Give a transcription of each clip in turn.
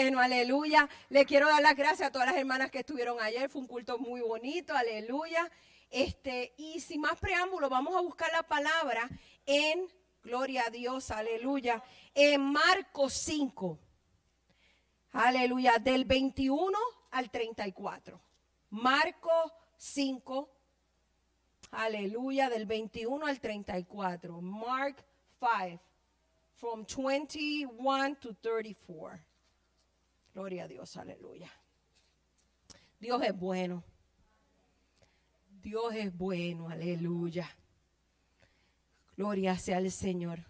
Bueno, aleluya. Le quiero dar las gracias a todas las hermanas que estuvieron ayer. Fue un culto muy bonito, aleluya. Este, y sin más preámbulo, vamos a buscar la palabra en Gloria a Dios, aleluya. En Marcos 5. Aleluya, del 21 al 34. Marcos 5. Aleluya, del 21 al 34. Mark 5. From 21 to 34. Gloria a Dios, aleluya. Dios es bueno. Dios es bueno, aleluya. Gloria sea al Señor.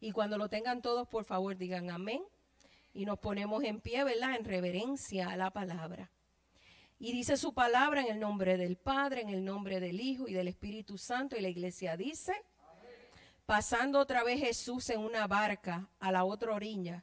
Y cuando lo tengan todos, por favor, digan amén. Y nos ponemos en pie, ¿verdad? En reverencia a la palabra. Y dice su palabra en el nombre del Padre, en el nombre del Hijo y del Espíritu Santo. Y la iglesia dice, pasando otra vez Jesús en una barca a la otra orilla,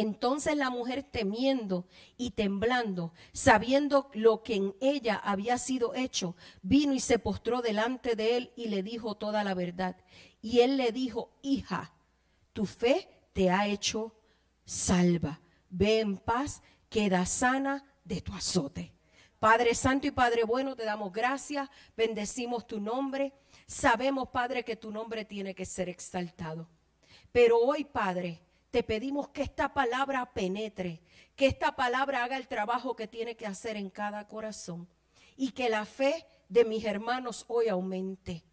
Entonces la mujer temiendo y temblando, sabiendo lo que en ella había sido hecho, vino y se postró delante de él y le dijo toda la verdad. Y él le dijo, hija, tu fe te ha hecho salva. Ve en paz, queda sana de tu azote. Padre Santo y Padre Bueno, te damos gracias, bendecimos tu nombre. Sabemos, Padre, que tu nombre tiene que ser exaltado. Pero hoy, Padre, te pedimos que esta palabra penetre, que esta palabra haga el trabajo que tiene que hacer en cada corazón y que la fe de mis hermanos hoy aumente.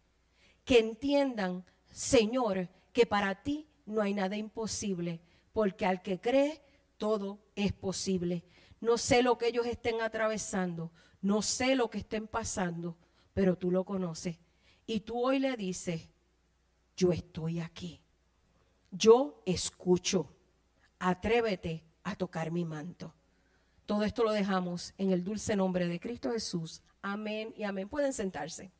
Que entiendan, Señor, que para ti no hay nada imposible, porque al que cree, todo es posible. No sé lo que ellos estén atravesando, no sé lo que estén pasando, pero tú lo conoces. Y tú hoy le dices, yo estoy aquí yo escucho. Atrévete a tocar mi manto. Todo esto lo dejamos en el dulce nombre de Cristo Jesús. Amén y amén. Pueden sentarse.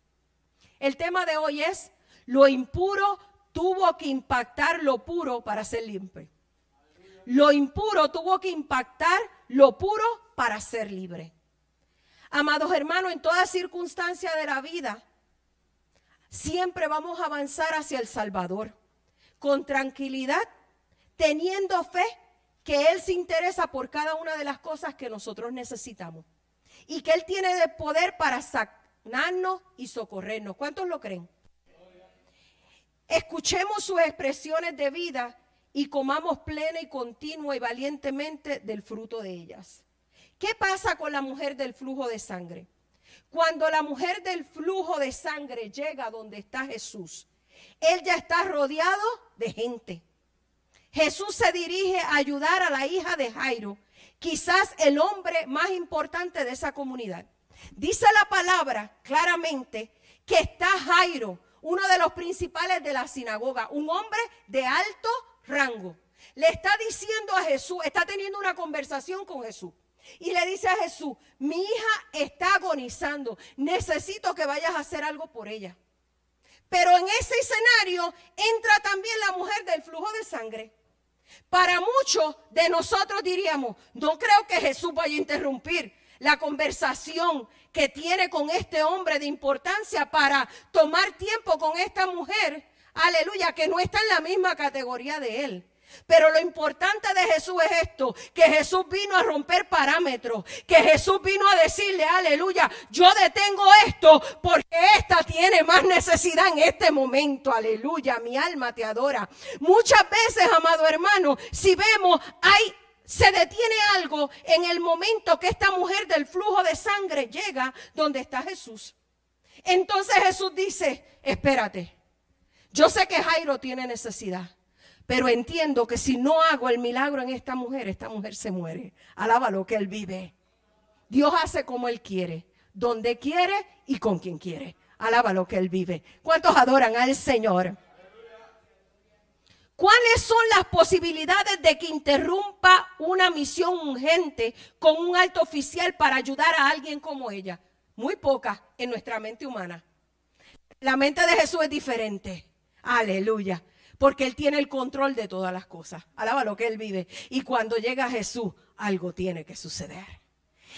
El tema de hoy es, lo impuro tuvo que impactar lo puro para ser limpio. Lo impuro tuvo que impactar lo puro para ser libre. Amados hermanos, en toda circunstancia de la vida, siempre vamos a avanzar hacia el Salvador con tranquilidad, teniendo fe que Él se interesa por cada una de las cosas que nosotros necesitamos. Y que Él tiene el poder para sanarnos y socorrernos. ¿Cuántos lo creen? Escuchemos sus expresiones de vida y comamos plena y continua y valientemente del fruto de ellas. ¿Qué pasa con la mujer del flujo de sangre? Cuando la mujer del flujo de sangre llega donde está Jesús, él ya está rodeado de gente. Jesús se dirige a ayudar a la hija de Jairo, quizás el hombre más importante de esa comunidad. Dice la palabra claramente que está Jairo, uno de los principales de la sinagoga, un hombre de alto rango. Le está diciendo a Jesús, está teniendo una conversación con Jesús. Y le dice a Jesús, mi hija está agonizando, necesito que vayas a hacer algo por ella. Pero en ese escenario entra también la mujer del flujo de sangre. Para muchos de nosotros diríamos, no creo que Jesús vaya a interrumpir la conversación que tiene con este hombre de importancia para tomar tiempo con esta mujer, aleluya, que no está en la misma categoría de él. Pero lo importante de Jesús es esto, que Jesús vino a romper parámetros, que Jesús vino a decirle, aleluya, yo detengo esto porque esta tiene más necesidad en este momento, aleluya, mi alma te adora. Muchas veces, amado hermano, si vemos, hay se detiene algo en el momento que esta mujer del flujo de sangre llega donde está Jesús. Entonces Jesús dice, espérate, yo sé que Jairo tiene necesidad, pero entiendo que si no hago el milagro en esta mujer, esta mujer se muere. Alaba lo que él vive. Dios hace como él quiere, donde quiere y con quien quiere. Alaba lo que él vive. ¿Cuántos adoran al Señor? ¿Cuáles son las posibilidades de que interrumpa una misión urgente con un alto oficial para ayudar a alguien como ella? Muy pocas en nuestra mente humana. La mente de Jesús es diferente. Aleluya. Porque Él tiene el control de todas las cosas. Alaba lo que Él vive. Y cuando llega Jesús, algo tiene que suceder.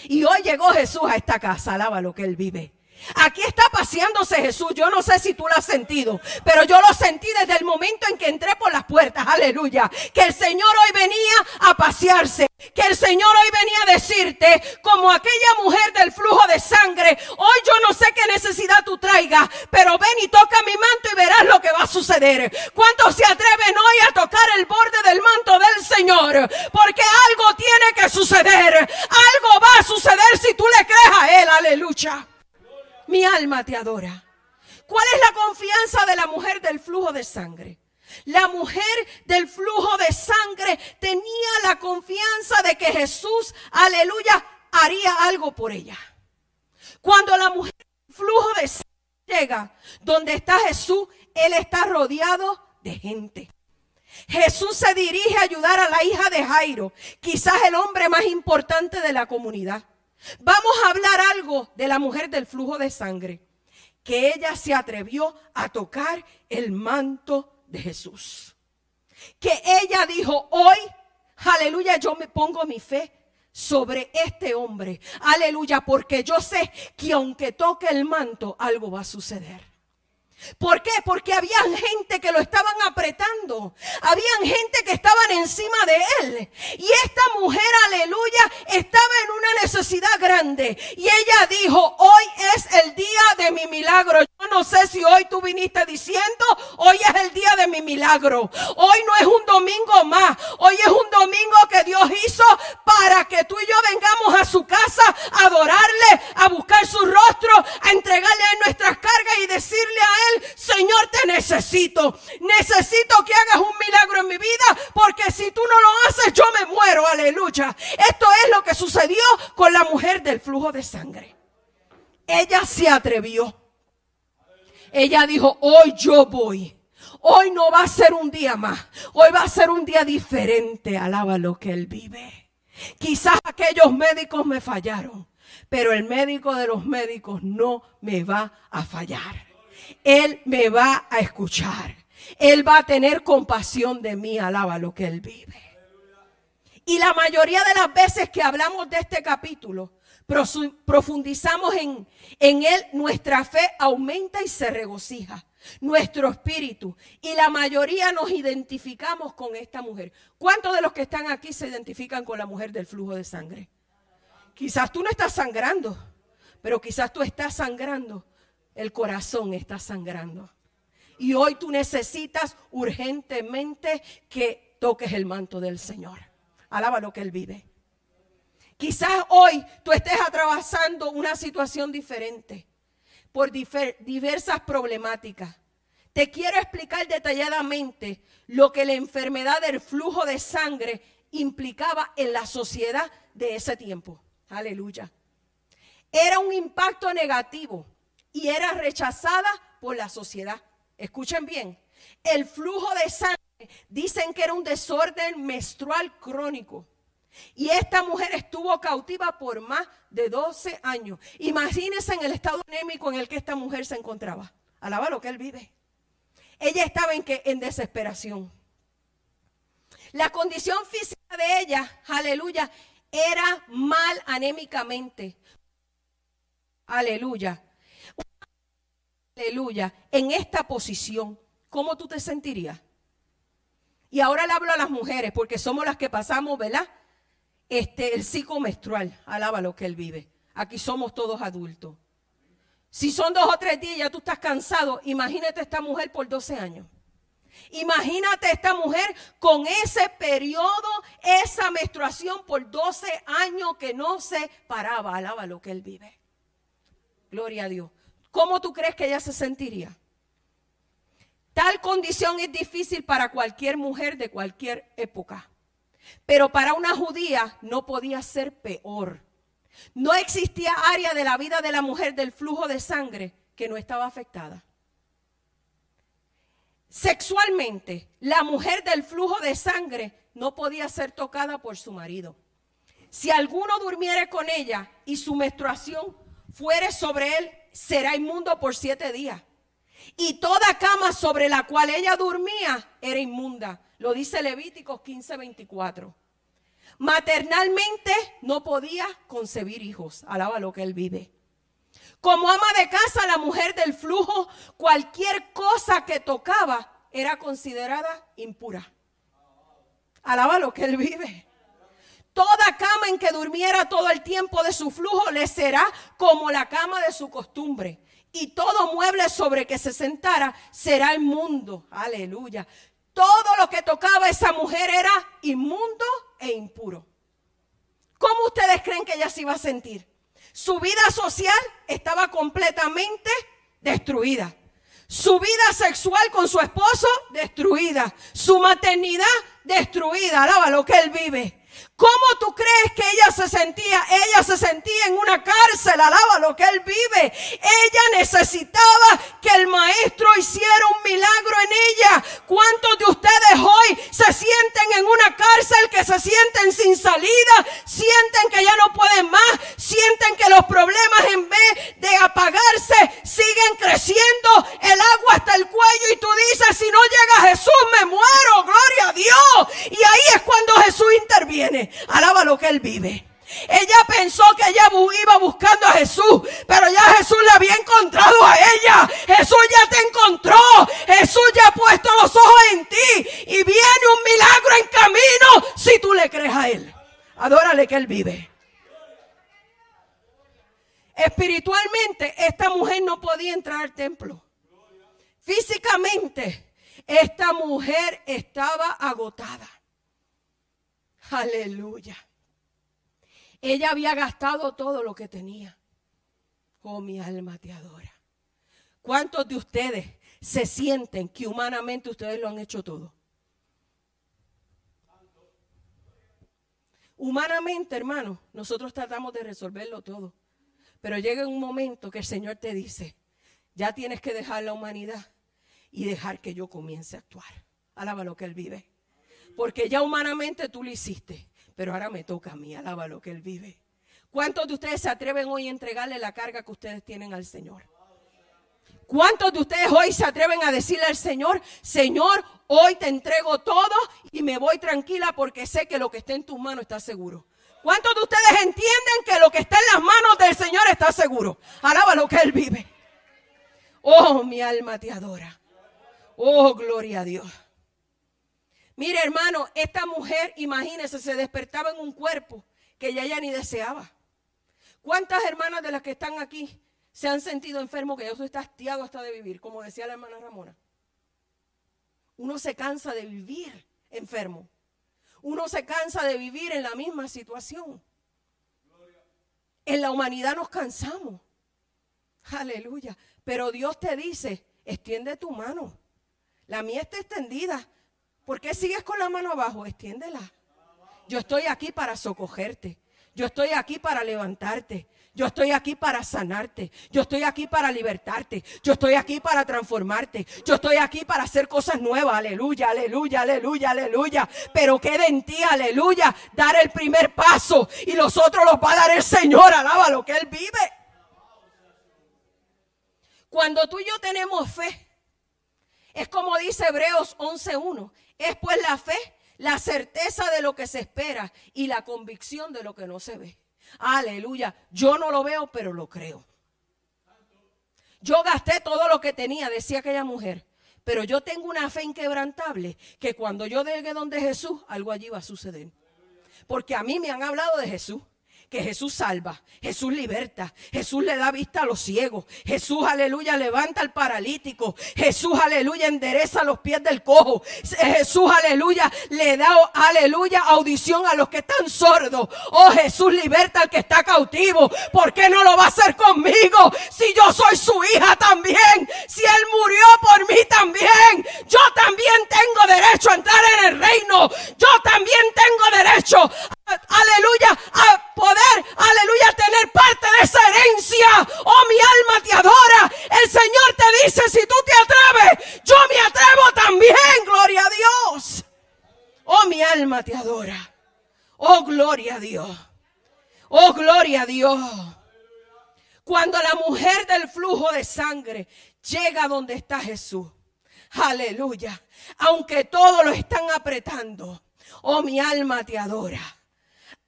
Y hoy llegó Jesús a esta casa. Alaba lo que Él vive. Aquí está paseándose Jesús. Yo no sé si tú lo has sentido, pero yo lo sentí desde el momento en que entré por las puertas. Aleluya. Que el Señor hoy venía a pasearse. Que el Señor hoy venía a decirte, como aquella mujer del flujo de sangre, hoy yo no sé qué necesidad tú traigas, pero ven y toca mi manto y verás lo que va a suceder. ¿Cuántos se atreven hoy a tocar el borde del manto del Señor? Porque algo tiene que suceder. Algo va a suceder si tú le crees a Él. Aleluya. Mi alma te adora. ¿Cuál es la confianza de la mujer del flujo de sangre? La mujer del flujo de sangre tenía la confianza de que Jesús, aleluya, haría algo por ella. Cuando la mujer flujo de sangre llega donde está Jesús, él está rodeado de gente. Jesús se dirige a ayudar a la hija de Jairo, quizás el hombre más importante de la comunidad. Vamos a hablar algo de la mujer del flujo de sangre, que ella se atrevió a tocar el manto de Jesús. Que ella dijo, hoy, aleluya, yo me pongo mi fe sobre este hombre. Aleluya, porque yo sé que aunque toque el manto, algo va a suceder. ¿Por qué? Porque había gente que lo estaban apretando. Habían gente que estaban encima de él. Y esta mujer, aleluya, estaba en una necesidad grande. Y ella dijo, hoy es el día de mi milagro. Yo no sé si hoy tú viniste diciendo, hoy es el día de mi milagro. Hoy no es un domingo más. Hoy es un domingo que Dios hizo para que tú y yo vengamos a su casa a adorarle, a buscar su rostro, a entregarle nuestras cargas y decirle a él, Señor, te necesito. Necesito que hagas un milagro en mi vida, porque si tú no lo haces, yo me muero. Aleluya. Esto es lo que sucedió con la mujer del flujo de sangre. Ella se atrevió. Ella dijo, hoy yo voy. Hoy no va a ser un día más. Hoy va a ser un día diferente. Alaba lo que él vive. Quizás aquellos médicos me fallaron, pero el médico de los médicos no me va a fallar. Él me va a escuchar. Él va a tener compasión de mí, alaba lo que Él vive. Y la mayoría de las veces que hablamos de este capítulo, profundizamos en, en Él, nuestra fe aumenta y se regocija. Nuestro espíritu. Y la mayoría nos identificamos con esta mujer. ¿Cuántos de los que están aquí se identifican con la mujer del flujo de sangre? Quizás tú no estás sangrando, pero quizás tú estás sangrando el corazón está sangrando. Y hoy tú necesitas urgentemente que toques el manto del Señor. Alaba lo que Él vive. Quizás hoy tú estés atravesando una situación diferente por diversas problemáticas. Te quiero explicar detalladamente lo que la enfermedad del flujo de sangre implicaba en la sociedad de ese tiempo. Aleluya. Era un impacto negativo y era rechazada por la sociedad. Escuchen bien, el flujo de sangre dicen que era un desorden menstrual crónico. Y esta mujer estuvo cautiva por más de 12 años. Imagínense en el estado anémico en el que esta mujer se encontraba. Alaba lo que él vive. Ella estaba en que en desesperación. La condición física de ella, aleluya, era mal anémicamente. Aleluya. Aleluya. En esta posición, ¿cómo tú te sentirías? Y ahora le hablo a las mujeres, porque somos las que pasamos, ¿verdad? Este, el ciclo menstrual. Alaba lo que él vive. Aquí somos todos adultos. Si son dos o tres días, ya tú estás cansado. Imagínate esta mujer por 12 años. Imagínate esta mujer con ese periodo, esa menstruación por 12 años que no se paraba. Alaba lo que él vive. Gloria a Dios. ¿Cómo tú crees que ella se sentiría? Tal condición es difícil para cualquier mujer de cualquier época. Pero para una judía no podía ser peor. No existía área de la vida de la mujer del flujo de sangre que no estaba afectada. Sexualmente, la mujer del flujo de sangre no podía ser tocada por su marido. Si alguno durmiera con ella y su menstruación fuere sobre él, será inmundo por siete días. Y toda cama sobre la cual ella dormía era inmunda. Lo dice Levíticos 15:24. Maternalmente no podía concebir hijos. Alaba lo que él vive. Como ama de casa, la mujer del flujo, cualquier cosa que tocaba era considerada impura. Alaba lo que él vive. Toda cama en que durmiera todo el tiempo de su flujo le será como la cama de su costumbre. Y todo mueble sobre que se sentara será inmundo. Aleluya. Todo lo que tocaba esa mujer era inmundo e impuro. ¿Cómo ustedes creen que ella se iba a sentir? Su vida social estaba completamente destruida. Su vida sexual con su esposo destruida. Su maternidad destruida. Alaba lo que él vive. ¿Cómo tú crees que ella se sentía? Ella se sentía en una cárcel, alaba lo que él vive. Ella necesitaba que el maestro hiciera un milagro en ella. ¿Cuántos de ustedes hoy se sienten en una cárcel que se sienten sin salida? Sienten que ya no pueden más, sienten que los problemas en vez de apagarse siguen creciendo, el agua hasta el cuello y tú dices, si no llega Jesús me muero, gloria a Dios. Y ahí es cuando Jesús interviene. Alaba lo que Él vive. Ella pensó que ella iba buscando a Jesús, pero ya Jesús la había encontrado a ella. Jesús ya te encontró. Jesús ya ha puesto los ojos en ti. Y viene un milagro en camino si tú le crees a Él. Adórale que Él vive. Espiritualmente, esta mujer no podía entrar al templo. Físicamente, esta mujer estaba agotada. Aleluya. Ella había gastado todo lo que tenía. Oh, mi alma te adora. ¿Cuántos de ustedes se sienten que humanamente ustedes lo han hecho todo? Humanamente, hermano, nosotros tratamos de resolverlo todo. Pero llega un momento que el Señor te dice, ya tienes que dejar la humanidad y dejar que yo comience a actuar. Alaba lo que Él vive. Porque ya humanamente tú lo hiciste. Pero ahora me toca a mí, alaba lo que Él vive. ¿Cuántos de ustedes se atreven hoy a entregarle la carga que ustedes tienen al Señor? ¿Cuántos de ustedes hoy se atreven a decirle al Señor, Señor, hoy te entrego todo y me voy tranquila porque sé que lo que está en tus manos está seguro? ¿Cuántos de ustedes entienden que lo que está en las manos del Señor está seguro? Alaba lo que Él vive. Oh, mi alma te adora. Oh, gloria a Dios. Mire, hermano, esta mujer, imagínese, se despertaba en un cuerpo que ella ya ni deseaba. ¿Cuántas hermanas de las que están aquí se han sentido enfermos que ya está hastiado hasta de vivir, como decía la hermana Ramona? Uno se cansa de vivir enfermo. Uno se cansa de vivir en la misma situación. En la humanidad nos cansamos. Aleluya. Pero Dios te dice, extiende tu mano. La mía está extendida. ¿Por qué sigues con la mano abajo? Extiéndela. Yo estoy aquí para socogerte. Yo estoy aquí para levantarte. Yo estoy aquí para sanarte. Yo estoy aquí para libertarte. Yo estoy aquí para transformarte. Yo estoy aquí para hacer cosas nuevas. Aleluya, aleluya, aleluya, aleluya. Pero queda en ti, aleluya, dar el primer paso. Y los otros los va a dar el Señor. Alaba lo que Él vive. Cuando tú y yo tenemos fe, es como dice Hebreos 11.1. Es pues la fe, La certeza de lo que se espera y la convicción de lo que no se ve. Aleluya. Yo no lo veo, pero lo creo. Yo gasté todo lo que tenía, decía aquella mujer. Pero yo tengo una fe inquebrantable que cuando yo llegue donde Jesús, algo allí va a suceder. Porque a mí me han hablado de Jesús que Jesús salva, Jesús liberta, Jesús le da vista a los ciegos, Jesús, aleluya, levanta al paralítico, Jesús, aleluya, endereza los pies del cojo, Jesús, aleluya, le da, aleluya, audición a los que están sordos, oh Jesús liberta al que está cautivo, ¿por qué no lo va a hacer conmigo? Si yo soy su hija también, si Él murió por mí también, yo también tengo derecho a entrar en el reino, yo también tengo derecho aleluya, a poder, aleluya, tener parte de esa herencia. Oh, mi alma te adora. El Señor te dice, si tú te atreves, yo me atrevo también, gloria a Dios. Oh, mi alma te adora. Oh, gloria a Dios. Oh, gloria a Dios. Cuando la mujer del flujo de sangre llega donde está Jesús. Aleluya. Aunque todo lo están apretando. Oh, mi alma te adora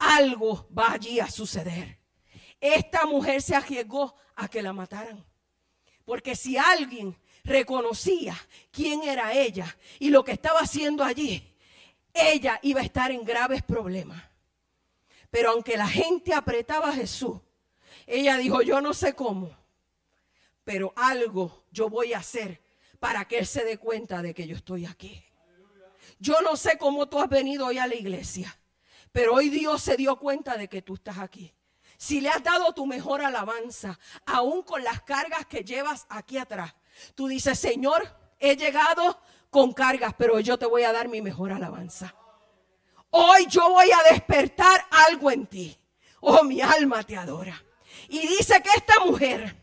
algo va allí a suceder. Esta mujer se arriesgó a que la mataran. Porque si alguien reconocía quién era ella y lo que estaba haciendo allí, ella iba a estar en graves problemas. Pero aunque la gente apretaba a Jesús, ella dijo, yo no sé cómo, pero algo yo voy a hacer para que Él se dé cuenta de que yo estoy aquí. Yo no sé cómo tú has venido hoy a la iglesia. Pero hoy Dios se dio cuenta de que tú estás aquí. Si le has dado tu mejor alabanza, aún con las cargas que llevas aquí atrás, tú dices, Señor, he llegado con cargas, pero yo te voy a dar mi mejor alabanza. Hoy yo voy a despertar algo en ti. Oh, mi alma te adora. Y dice que esta mujer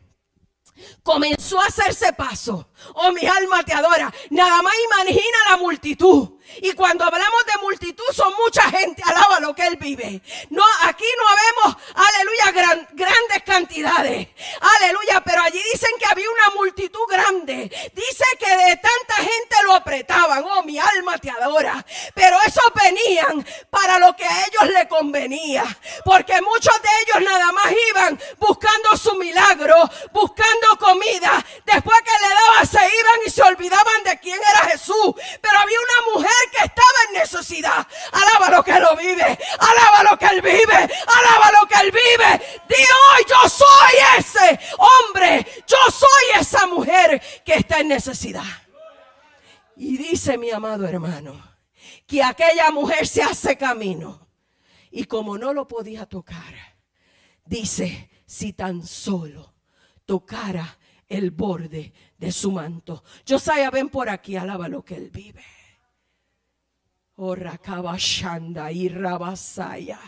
comenzó a hacerse paso. Oh, mi alma te adora. Nada más imagina la multitud. Y cuando hablamos de multitud son mucha gente, alaba lo que Él vive. No, aquí no vemos, aleluya, grandes cantidades. Aleluya, pero allí dicen que había una multitud grande. Dice que de tanta gente lo apretaban. Oh, mi alma te adora. Pero eso venían lo que a ellos le convenía. Porque muchos de ellos nada más iban buscando su milagro, buscando comida. Después que le daban, se iban y se olvidaban de quién era Jesús. Pero había una mujer que estaba en necesidad. Alaba lo que lo vive. Alaba lo que él vive. Alaba lo que él vive. Dios, yo soy ese hombre. Yo soy esa mujer que está en necesidad. Y dice mi amado hermano que aquella mujer se hace camino. Y como no lo podía tocar, dice, si tan solo tocara el borde de su manto. Josiah, ven por aquí, alaba lo que él vive. Oh, y Rabasaya.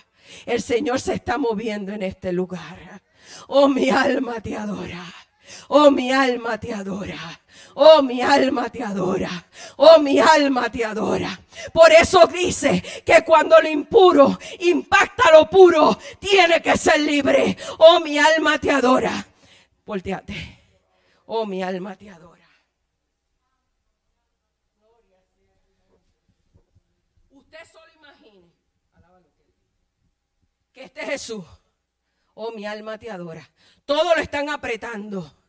El Señor se está moviendo en este lugar. Oh, mi alma te adora. Oh, mi alma te adora. Oh, mi alma te adora. Oh, mi alma te adora. Por eso dice que cuando lo impuro impacta lo puro, tiene que ser libre. Oh, mi alma te adora. Volteate. Oh, mi alma te adora. este Jesús, oh mi alma te adora, todo lo están apretando.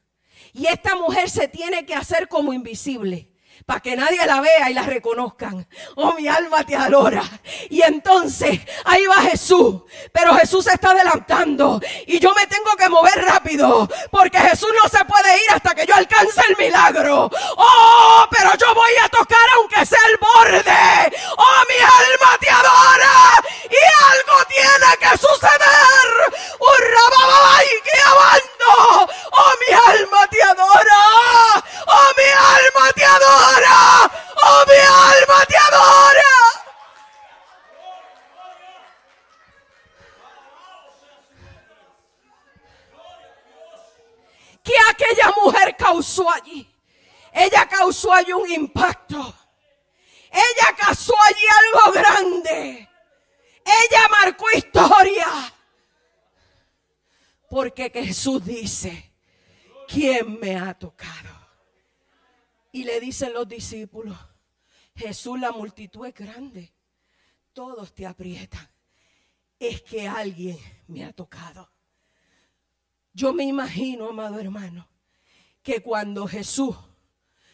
Y esta mujer se tiene que hacer como invisible para que nadie la vea y la reconozcan. Oh, mi alma te adora. Y entonces ahí va Jesús, pero Jesús se está adelantando y yo me tengo que mover rápido porque Jesús no se puede ir hasta que yo alcance el milagro. Oh, pero yo voy a tocar aunque sea el borde. Oh, mi alma te adora y algo tiene que suceder. ¡Urra, y que abando! Oh, mi alma te adora. Oh, mi alma te adora. ¡Oh, mi alma te adora! ¿Qué aquella mujer causó allí? Ella causó allí un impacto. Ella causó allí algo grande. Ella marcó historia. Porque Jesús dice, ¿quién me ha tocado? Y le dicen los discípulos, Jesús, la multitud es grande. todos te aprietan, es que alguien me ha tocado. Yo me imagino, amado hermano, que cuando Jesús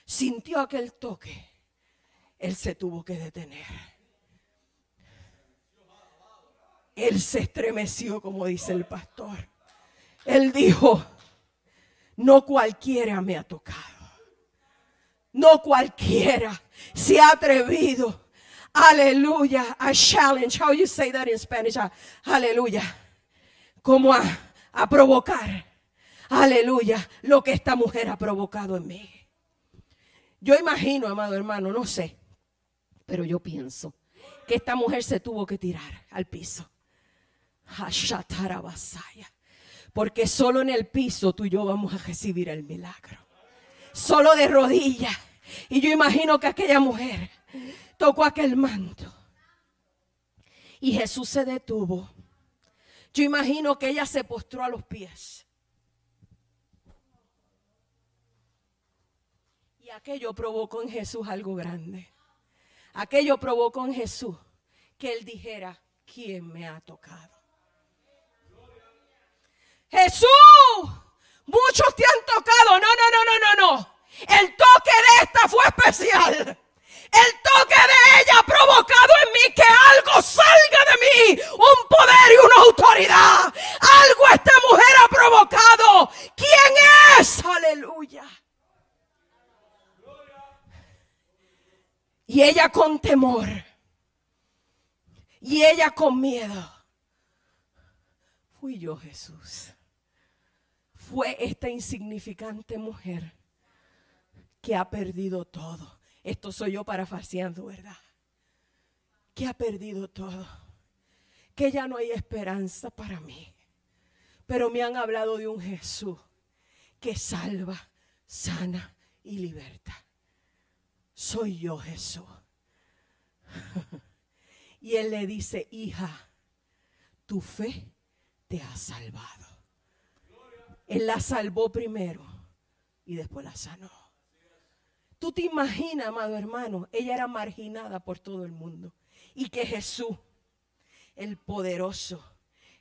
sintió aquel toque, él se tuvo que detener. Él se estremeció, como dice el pastor. Él dijo, no cualquiera me ha tocado. No cualquiera se ha atrevido. Aleluya. A challenge. How you say that in Spanish? Aleluya. Como a, a provocar. Aleluya. Lo que esta mujer ha provocado en mí. Yo imagino, amado hermano, no sé. Pero yo pienso que esta mujer se tuvo que tirar al piso. Porque solo en el piso tú y yo vamos a recibir el milagro. Solo de rodillas. Y yo imagino que aquella mujer tocó aquel manto. Y Jesús se detuvo. Yo imagino que ella se postró a los pies. Y aquello provocó en Jesús algo grande. Aquello provocó en Jesús que él dijera, ¿quién me ha tocado? Jesús, muchos te han tocado. No, no, no, no, no, no. El toque de esta fue especial. El toque de ella ha provocado en mí que algo salga de mí, un poder y una autoridad. Algo esta mujer ha provocado. ¿Quién es? Aleluya. Y ella con temor. Y ella con miedo. Fui yo, Jesús fue esta insignificante mujer que ha perdido todo. Esto soy yo parafaseando, ¿verdad? Que ha perdido todo. Que ya no hay esperanza para mí. Pero me han hablado de un Jesús que salva, sana y liberta. Soy yo Jesús. y él le dice, hija, tu fe te ha salvado. Él la salvó primero y después la sanó. Tú te imaginas, amado hermano, ella era marginada por todo el mundo. Y que Jesús, el poderoso,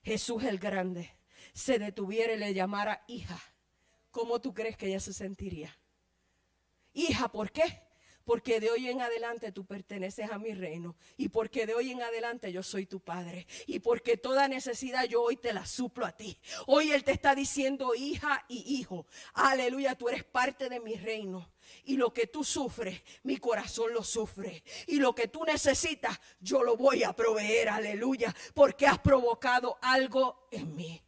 Jesús el grande, se detuviera y le llamara hija. ¿Cómo tú crees que ella se sentiría? Hija, ¿por qué? Porque de hoy en adelante tú perteneces a mi reino y porque de hoy en adelante yo soy tu padre y porque toda necesidad yo hoy te la suplo a ti. Hoy Él te está diciendo hija y hijo, aleluya, tú eres parte de mi reino. Y lo que tú sufres, mi corazón lo sufre. Y lo que tú necesitas, yo lo voy a proveer, aleluya, porque has provocado algo en mí.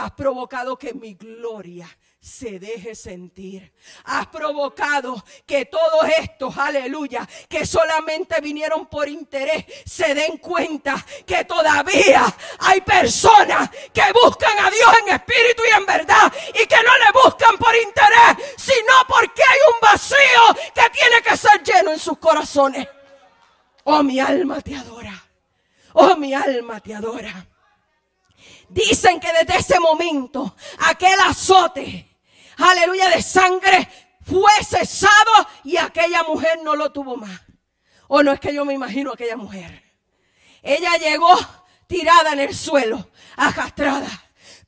Has provocado que mi gloria se deje sentir. Has provocado que todos estos, aleluya, que solamente vinieron por interés, se den cuenta que todavía hay personas que buscan a Dios en espíritu y en verdad y que no le buscan por interés, sino porque hay un vacío que tiene que ser lleno en sus corazones. Oh, mi alma te adora. Oh, mi alma te adora. Dicen que desde ese momento, aquel azote, aleluya, de sangre fue cesado y aquella mujer no lo tuvo más. O no es que yo me imagino aquella mujer. Ella llegó tirada en el suelo, arrastrada.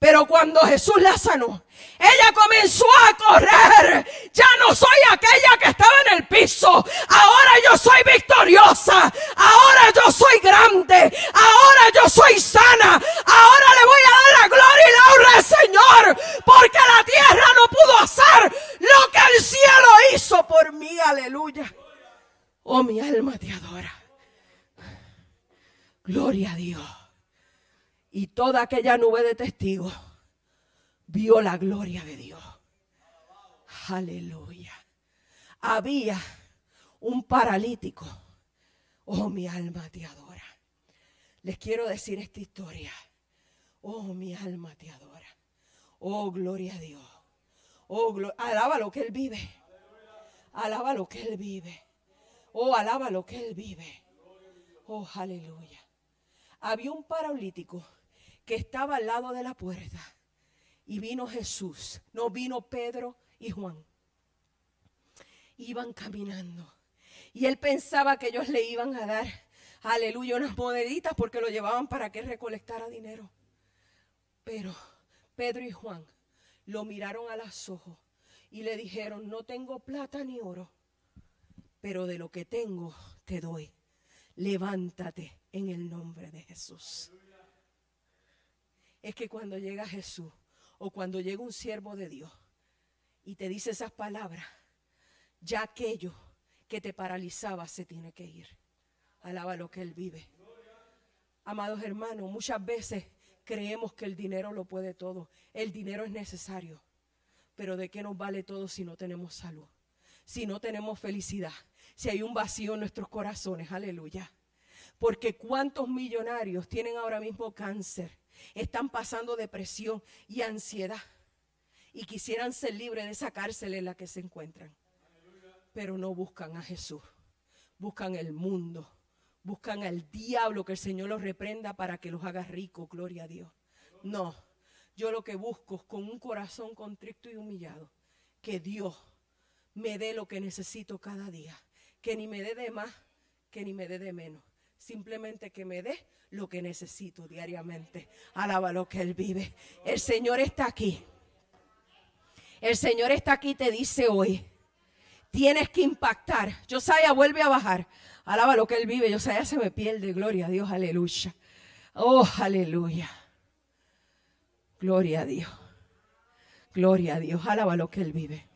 Pero cuando Jesús la sanó, ella comenzó a correr. Ya no soy aquella que estaba en el piso. Ahora yo soy victoriosa. Ahora yo soy grande. Ahora yo soy sana. Ahora le voy a dar la gloria y la honra al Señor. Porque la tierra no pudo hacer lo que el cielo hizo por mí. Aleluya. Oh, mi alma te adora. Gloria a Dios. Y toda aquella nube de testigos vio la gloria de Dios. Aleluya. Había un paralítico. Oh, mi alma te adora. Les quiero decir esta historia. Oh, mi alma te adora. Oh, gloria a Dios. Oh, alaba lo que Él vive. Alaba lo que Él vive. Oh, alaba lo que Él vive. Oh, aleluya. Había un paralítico que estaba al lado de la puerta. Y vino Jesús, no vino Pedro y Juan. Iban caminando. Y él pensaba que ellos le iban a dar, aleluya, unas moneditas porque lo llevaban para que recolectara dinero. Pero Pedro y Juan lo miraron a los ojos y le dijeron, no tengo plata ni oro, pero de lo que tengo te doy. Levántate en el nombre de Jesús. Es que cuando llega Jesús o cuando llega un siervo de Dios y te dice esas palabras, ya aquello que te paralizaba se tiene que ir. Alaba lo que Él vive. Amados hermanos, muchas veces creemos que el dinero lo puede todo. El dinero es necesario. Pero ¿de qué nos vale todo si no tenemos salud? Si no tenemos felicidad. Si hay un vacío en nuestros corazones. Aleluya. Porque cuántos millonarios tienen ahora mismo cáncer. Están pasando depresión y ansiedad. Y quisieran ser libres de esa cárcel en la que se encuentran. Pero no buscan a Jesús. Buscan el mundo buscan al diablo que el Señor los reprenda para que los haga ricos, gloria a Dios. No, yo lo que busco es con un corazón contrito y humillado, que Dios me dé lo que necesito cada día, que ni me dé de más, que ni me dé de menos, simplemente que me dé lo que necesito diariamente. Alaba lo que Él vive. El Señor está aquí. El Señor está aquí y te dice hoy, tienes que impactar. Josiah vuelve a bajar. Alaba lo que Él vive. Ya se me pierde. Gloria a Dios. Aleluya. Oh, aleluya. Gloria a Dios. Gloria a Dios. Alaba lo que Él vive.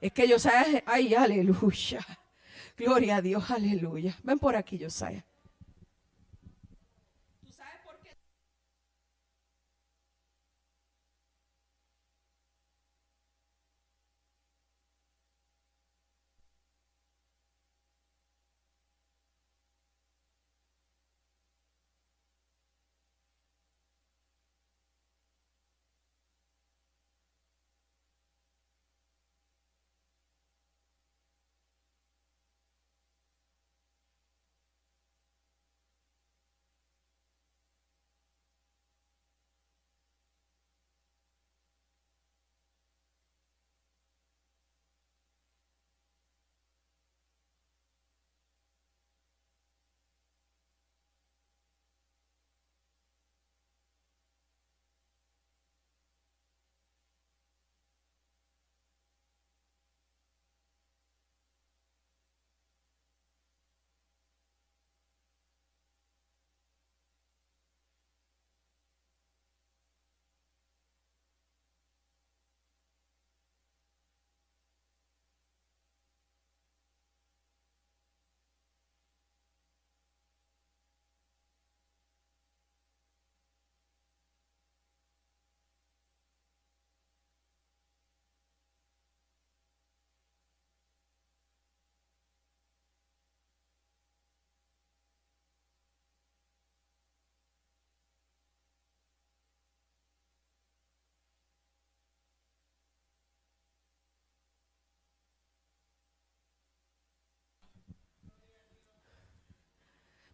Es que sé, ay, aleluya. Gloria a Dios. Aleluya. Ven por aquí, Josiah.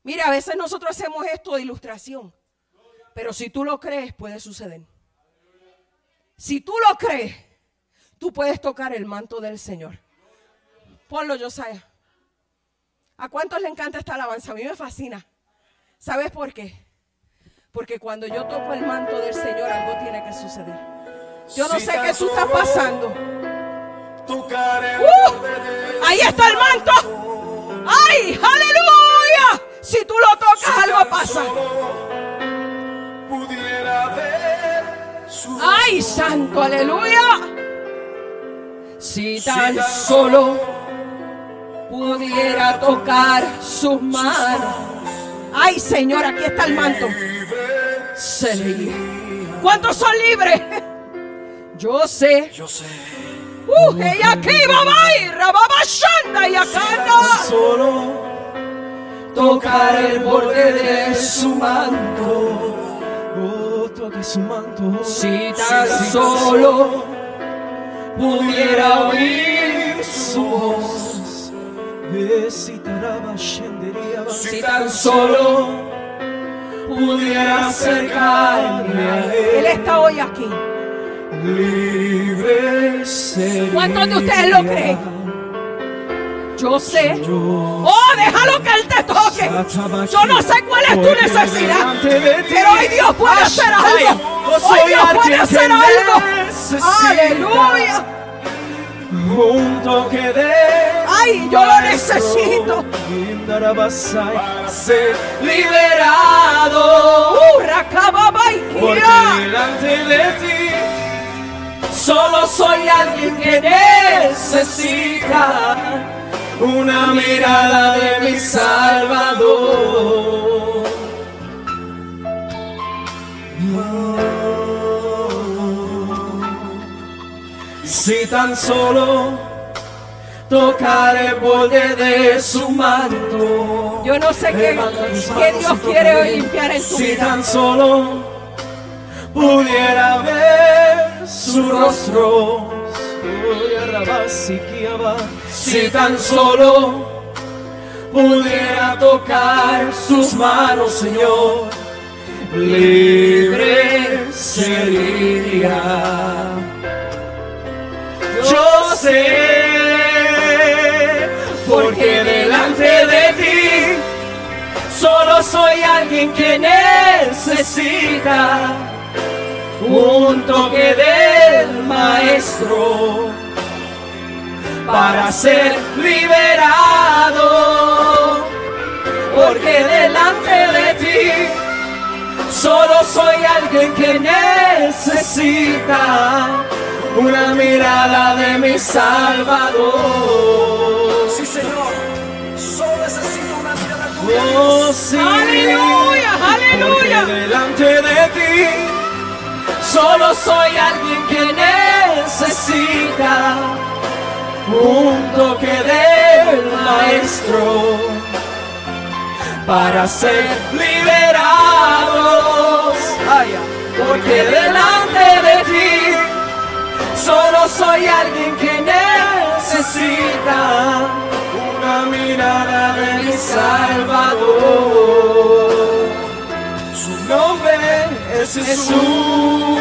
Mira, a veces nosotros hacemos esto de ilustración. Pero si tú lo crees, puede suceder. Si tú lo crees, tú puedes tocar el manto del Señor. Ponlo, Josiah. ¿A cuántos le encanta esta alabanza? A mí me fascina. ¿Sabes por qué? Porque cuando yo toco el manto del Señor, algo tiene que suceder. Yo no sé qué tú estás pasando. ¡Uh! ahí está el manto. ¡Ay! ¡Aleluya! Si tú lo tocas, algo pasa. Ay, santo, aleluya. Si tan solo pudiera tocar sus manos. Ay, Señor, aquí está el manto. ¿Cuántos son libres? Yo sé. Yo sé. Uh, ella aquí va a ir, y acá Solo tocar el borde de su manto. Oh, toque su manto. Si tan solo pudiera oír su voz. Si tan solo pudiera acercarme a él. Él está hoy aquí. Libre. ¿Cuántos de ustedes lo creen? Yo sé. Oh, déjalo que Él te toque. Yo no sé cuál es tu necesidad. Pero hoy Dios puede hacer algo. Hoy Dios puede hacer algo. Aleluya. Un toque de Ay, yo lo necesito. ser liberado. Uh. Porque delante de ti solo soy alguien que necesita una mirada de mi Salvador. Si tan solo tocar el borde de su manto. Yo no sé qué, Dios quiere hoy limpiar en tu Si vida. tan solo pudiera ver su rostro. Si tan solo pudiera tocar sus manos, Señor, libre sería. Yo sé, porque delante de ti solo soy alguien que necesita un toque del maestro para ser liberado. Porque delante de ti solo soy alguien que necesita una mirada de mi Salvador. Sí, Señor. Solo necesito una mirada tuya. Oh, sí. Aleluya, aleluya. Porque delante de ti solo soy alguien que necesita un toque del maestro para ser liberados. Porque delante de ti solo soy alguien que necesita una mirada de mi Salvador. Su nombre es Jesús.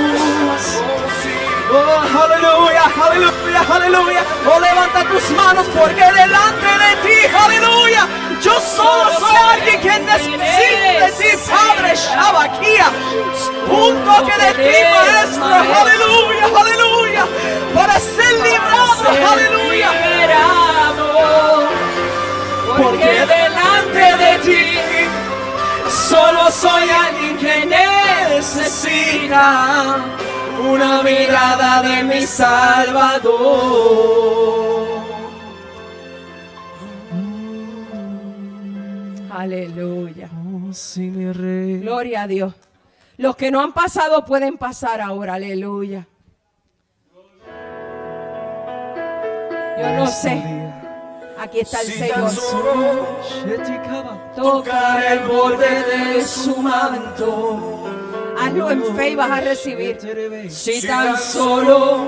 Oh, aleluya, aleluya, aleluya. Oh, levanta tus manos porque delante de ti, aleluya. Yo solo soy alguien que necesita de ti, Padre Shabakia. Un toque de ti, Maestro, aleluya, aleluya. Para ser librado, aleluya. Porque delante de ti solo soy alguien que necesita una mirada de mi Salvador. Aleluya. Oh, sí, mi rey. Gloria a Dios. Los que no han pasado pueden pasar ahora. Aleluya. Yo no sé. Aquí está el Si Señor. tocar el borde de su manto. Hazlo en fe y vas a recibir. Si tan solo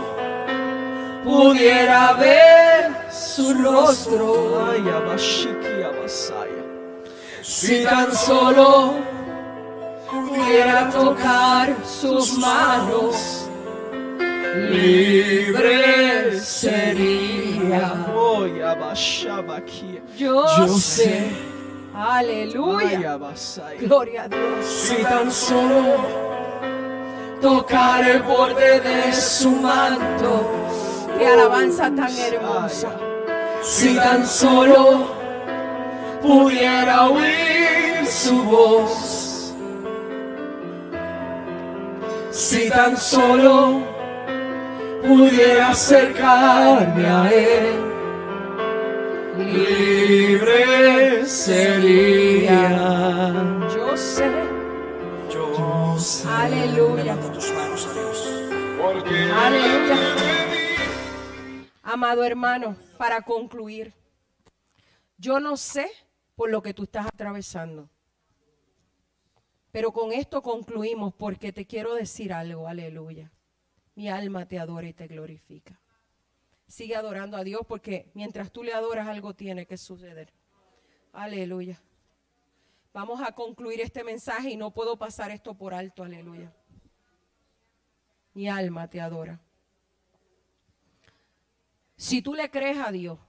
pudiera ver su rostro. Si tan solo pudiera tocar sus manos, libre sería. Yo, Yo sé. Aleluya. Gloria a Dios. Si tan solo tocar el borde de su manto. Qué alabanza tan hermosa. Si tan solo pudiera oír su voz. Si tan solo pudiera acercarme a él. Libre sería. Yo sé. Yo sé. Aleluya. Levanta tus manos a Dios. Aleluya. Amado hermano, para concluir, yo no sé por lo que tú estás atravesando. Pero con esto concluimos porque te quiero decir algo, aleluya. Mi alma te adora y te glorifica. Sigue adorando a Dios porque mientras tú le adoras algo tiene que suceder. Aleluya. Vamos a concluir este mensaje y no puedo pasar esto por alto, aleluya. Mi alma te adora. Si tú le crees a Dios